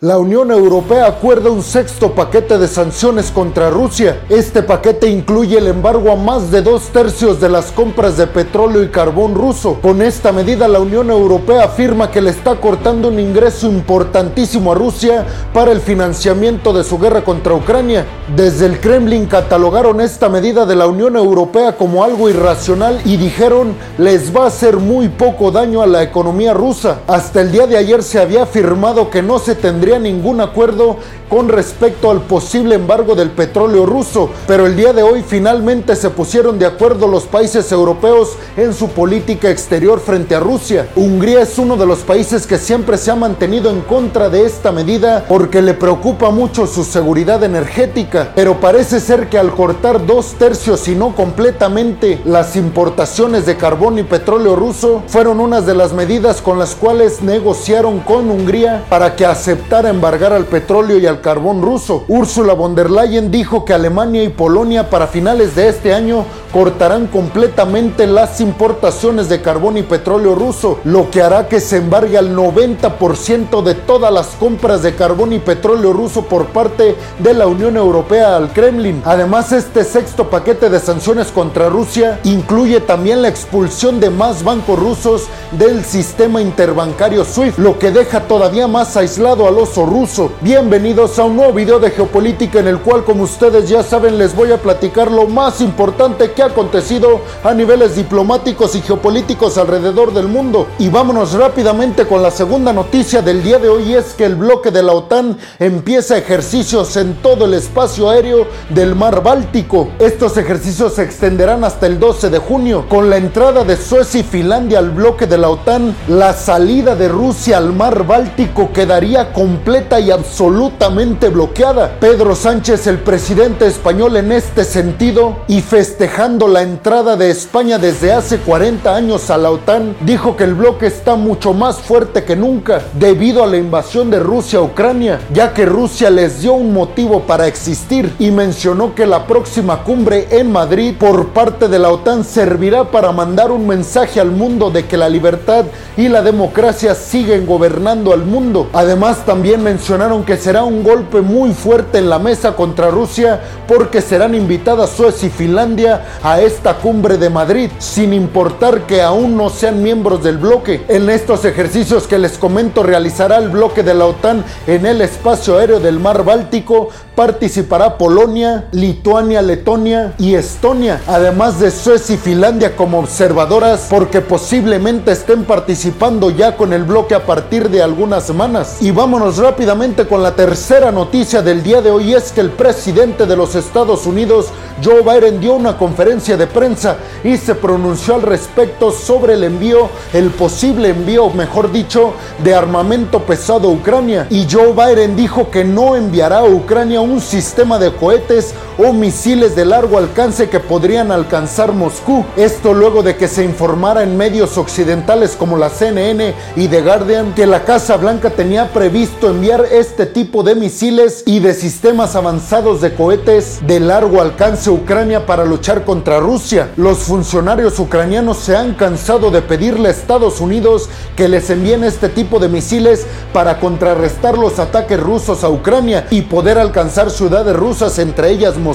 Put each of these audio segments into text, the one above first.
La Unión Europea acuerda un sexto paquete de sanciones contra Rusia. Este paquete incluye el embargo a más de dos tercios de las compras de petróleo y carbón ruso. Con esta medida, la Unión Europea afirma que le está cortando un ingreso importantísimo a Rusia para el financiamiento de su guerra contra Ucrania. Desde el Kremlin catalogaron esta medida de la Unión Europea como algo irracional y dijeron les va a hacer muy poco daño a la economía rusa. Hasta el día de ayer se había afirmado que no se tendría ningún acuerdo con respecto al posible embargo del petróleo ruso, pero el día de hoy finalmente se pusieron de acuerdo los países europeos en su política exterior frente a Rusia. Hungría es uno de los países que siempre se ha mantenido en contra de esta medida porque le preocupa mucho su seguridad energética, pero parece ser que al cortar dos tercios y no completamente las importaciones de carbón y petróleo ruso, fueron unas de las medidas con las cuales negociaron con Hungría para que aceptara embargar al petróleo y al carbón ruso. Ursula von der Leyen dijo que Alemania y Polonia para finales de este año cortarán completamente las importaciones de carbón y petróleo ruso, lo que hará que se embargue al 90% de todas las compras de carbón y petróleo ruso por parte de la Unión Europea al Kremlin. Además, este sexto paquete de sanciones contra Rusia incluye también la expulsión de más bancos rusos del sistema interbancario SWIFT, lo que deja todavía más aislado al ruso. Bienvenidos a un nuevo video de geopolítica en el cual, como ustedes ya saben, les voy a platicar lo más importante que ha acontecido a niveles diplomáticos y geopolíticos alrededor del mundo. Y vámonos rápidamente con la segunda noticia del día de hoy, es que el bloque de la OTAN empieza ejercicios en todo el espacio aéreo del mar Báltico. Estos ejercicios se extenderán hasta el 12 de junio. Con la entrada de Suecia y Finlandia al bloque de la OTAN, la salida de Rusia al mar Báltico quedaría completa y absolutamente bloqueada. Pedro Sánchez, el presidente español en este sentido, y festejando la entrada de España desde hace 40 años a la OTAN, dijo que el bloque está mucho más fuerte que nunca debido a la invasión de Rusia a Ucrania, ya que Rusia les dio un motivo para existir y mencionó que la próxima cumbre en Madrid por parte de la OTAN servirá para mandar un mensaje al mundo de que la libertad y la democracia siguen gobernando al mundo. Además también mencionaron que será un golpe muy fuerte en la mesa contra Rusia porque serán invitadas Suecia y Finlandia a esta cumbre de Madrid, sin importar que aún no sean miembros del bloque. En estos ejercicios que les comento realizará el bloque de la OTAN en el espacio aéreo del mar Báltico, participará Polonia, Lituania, Letonia y Estonia, además de Suecia y Finlandia como observadoras, porque posiblemente estén participando ya con el bloque a partir de algunas semanas. Y vámonos rápidamente con la tercera noticia del día de hoy, es que el presidente de los Estados Unidos, Joe Biden, dio una conferencia de prensa y se pronunció al respecto sobre el envío, el posible envío, mejor dicho, de armamento pesado a Ucrania. Y Joe Biden dijo que no enviará a Ucrania un sistema de cohetes o misiles de largo alcance que podrían alcanzar Moscú. Esto luego de que se informara en medios occidentales como la CNN y The Guardian que la Casa Blanca tenía previsto enviar este tipo de misiles y de sistemas avanzados de cohetes de largo alcance a Ucrania para luchar contra Rusia. Los funcionarios ucranianos se han cansado de pedirle a Estados Unidos que les envíen este tipo de misiles para contrarrestar los ataques rusos a Ucrania y poder alcanzar ciudades rusas, entre ellas Moscú,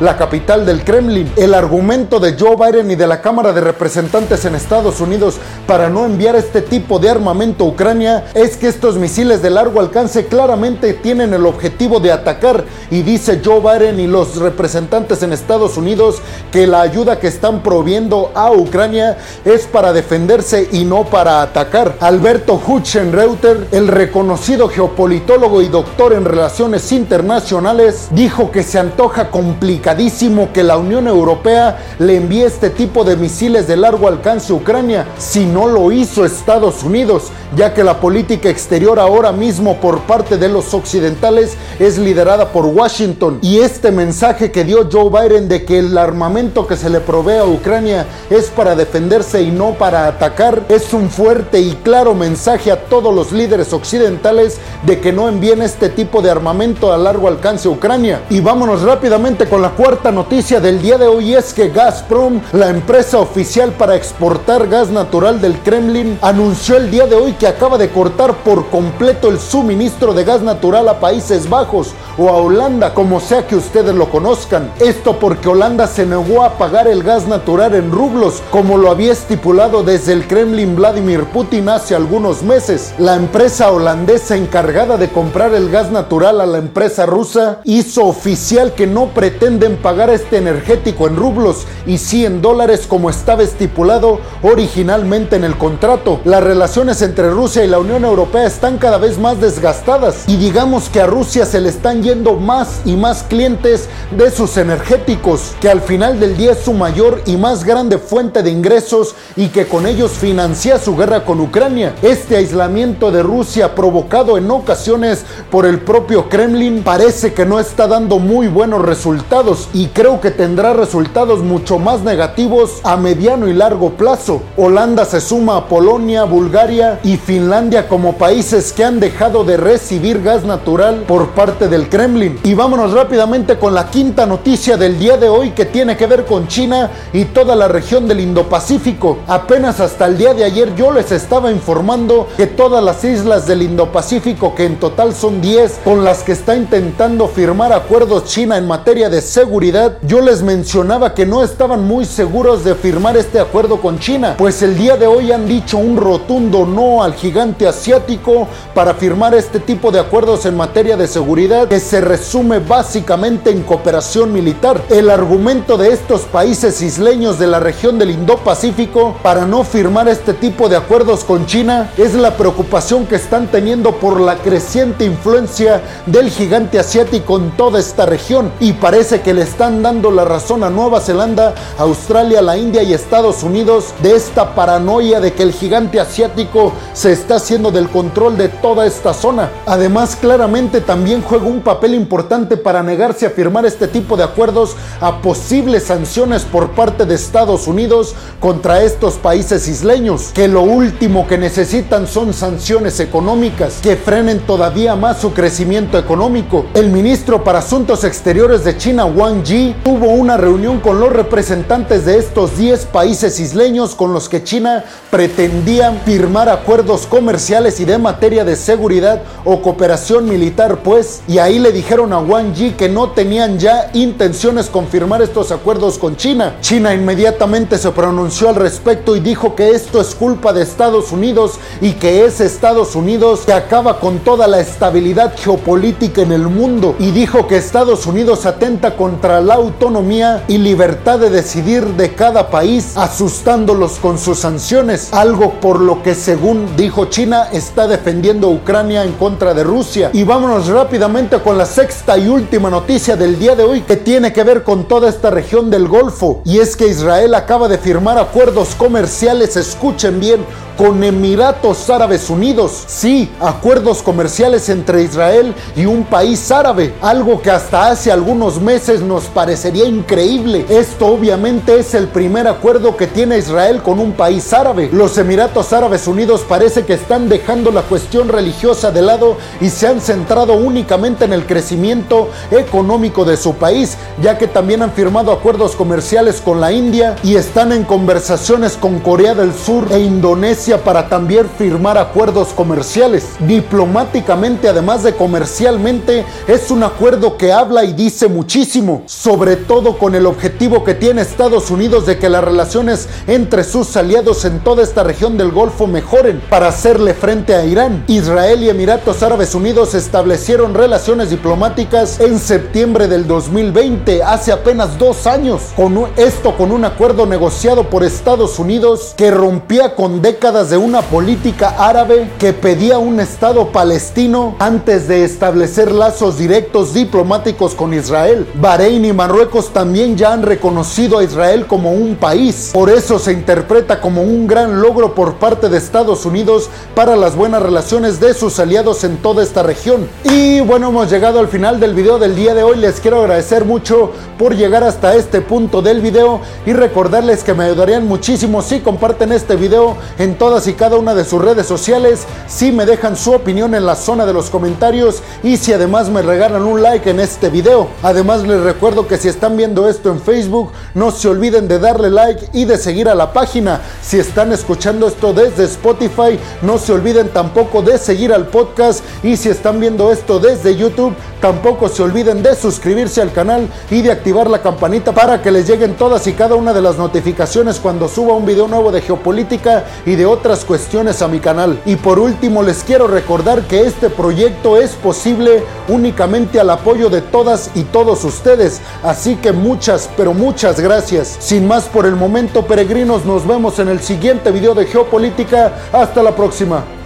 la capital del Kremlin. El argumento de Joe Biden y de la Cámara de Representantes en Estados Unidos para no enviar este tipo de armamento a Ucrania es que estos misiles de largo alcance claramente tienen el objetivo de atacar y dice Joe Biden y los representantes en Estados Unidos que la ayuda que están proviendo a Ucrania es para defenderse y no para atacar. Alberto Hutchenreuter, el reconocido geopolitólogo y doctor en relaciones internacionales, dijo que se antoja complicadísimo que la Unión Europea le envíe este tipo de misiles de largo alcance a Ucrania si no lo hizo Estados Unidos, ya que la política exterior ahora mismo por parte de los occidentales es liderada por Washington. Y este mensaje que dio Joe Biden de que el armamento que se le provee a Ucrania es para defenderse y no para atacar es un fuerte y claro mensaje a todos los líderes occidentales de que no envíen este tipo de armamento a largo alcance a Ucrania. Y vámonos rápidamente rápidamente con la cuarta noticia del día de hoy es que Gazprom, la empresa oficial para exportar gas natural del Kremlin, anunció el día de hoy que acaba de cortar por completo el suministro de gas natural a Países Bajos o a Holanda, como sea que ustedes lo conozcan. Esto porque Holanda se negó a pagar el gas natural en rublos, como lo había estipulado desde el Kremlin Vladimir Putin hace algunos meses. La empresa holandesa encargada de comprar el gas natural a la empresa rusa hizo oficial que no pretenden pagar este energético en rublos y sí en dólares como estaba estipulado originalmente en el contrato. Las relaciones entre Rusia y la Unión Europea están cada vez más desgastadas y digamos que a Rusia se le están yendo más y más clientes de sus energéticos, que al final del día es su mayor y más grande fuente de ingresos y que con ellos financia su guerra con Ucrania. Este aislamiento de Rusia provocado en ocasiones por el propio Kremlin parece que no está dando muy buenos resultados y creo que tendrá resultados mucho más negativos a mediano y largo plazo. Holanda se suma a Polonia, Bulgaria y Finlandia como países que han dejado de recibir gas natural por parte del Kremlin. Y vámonos rápidamente con la quinta noticia del día de hoy que tiene que ver con China y toda la región del Indo-Pacífico. Apenas hasta el día de ayer yo les estaba informando que todas las islas del Indo-Pacífico, que en total son 10, con las que está intentando firmar acuerdos China en materia de seguridad, yo les mencionaba que no estaban muy seguros de firmar este acuerdo con China, pues el día de hoy han dicho un rotundo no al gigante asiático para firmar este tipo de acuerdos en materia de seguridad que se resume básicamente en cooperación militar. El argumento de estos países isleños de la región del Indo-Pacífico para no firmar este tipo de acuerdos con China es la preocupación que están teniendo por la creciente influencia del gigante asiático en toda esta región y parece que le están dando la razón a Nueva Zelanda, Australia, la India y Estados Unidos de esta paranoia de que el gigante asiático se está haciendo del control de toda esta zona. Además, claramente también juega un papel importante para negarse a firmar este tipo de acuerdos a posibles sanciones por parte de Estados Unidos contra estos países isleños, que lo último que necesitan son sanciones económicas que frenen todavía más su crecimiento económico. El ministro para Asuntos Exteriores de China, Wang Yi, tuvo una reunión con los representantes de estos 10 países isleños con los que China pretendía firmar acuerdos comerciales y de materia de seguridad o cooperación militar, pues, y ahí le dijeron a Wang Yi que no tenían ya intenciones con firmar estos acuerdos con China. China inmediatamente se pronunció al respecto y dijo que esto es culpa de Estados Unidos y que es Estados Unidos que acaba con toda la estabilidad geopolítica en el mundo y dijo que Estados Unidos atenta contra la autonomía y libertad de decidir de cada país, asustándolos con sus sanciones, algo por lo que según dijo China está defendiendo a Ucrania en contra de Rusia. Y vámonos rápidamente con la sexta y última noticia del día de hoy que tiene que ver con toda esta región del Golfo y es que Israel acaba de firmar acuerdos comerciales, escuchen bien, con Emiratos Árabes Unidos. Sí, acuerdos comerciales entre Israel y un país árabe, algo que hasta hace algunos meses nos parecería increíble. Esto obviamente es el primer acuerdo que tiene Israel con un país árabe. Los Emiratos Árabes Unidos parece que están dejando la cuestión religiosa de lado y se han centrado únicamente en el crecimiento económico de su país, ya que también han firmado acuerdos comerciales con la India y están en conversaciones con Corea del Sur e Indonesia para también firmar acuerdos comerciales. Diplomáticamente, además de comercialmente, es un acuerdo que habla y dice muchísimo, sobre todo con el objetivo que tiene Estados Unidos de que las relaciones entre sus aliados en toda esta región del Golfo mejoren para hacerle frente a Irán. Israel y Emiratos Árabes Unidos establecieron relaciones diplomáticas en septiembre del 2020, hace apenas dos años, con esto con un acuerdo negociado por Estados Unidos que rompía con de una política árabe que pedía un Estado palestino antes de establecer lazos directos diplomáticos con Israel. Bahrein y Marruecos también ya han reconocido a Israel como un país. Por eso se interpreta como un gran logro por parte de Estados Unidos para las buenas relaciones de sus aliados en toda esta región. Y bueno, hemos llegado al final del video del día de hoy. Les quiero agradecer mucho por llegar hasta este punto del video y recordarles que me ayudarían muchísimo si comparten este video en todas y cada una de sus redes sociales, si me dejan su opinión en la zona de los comentarios y si además me regalan un like en este video. Además les recuerdo que si están viendo esto en Facebook, no se olviden de darle like y de seguir a la página. Si están escuchando esto desde Spotify, no se olviden tampoco de seguir al podcast y si están viendo esto desde YouTube, tampoco se olviden de suscribirse al canal y de activar la campanita para que les lleguen todas y cada una de las notificaciones cuando suba un video nuevo de geopolítica y de otras cuestiones a mi canal. Y por último les quiero recordar que este proyecto es posible únicamente al apoyo de todas y todos ustedes, así que muchas, pero muchas gracias. Sin más por el momento peregrinos, nos vemos en el siguiente video de geopolítica. Hasta la próxima.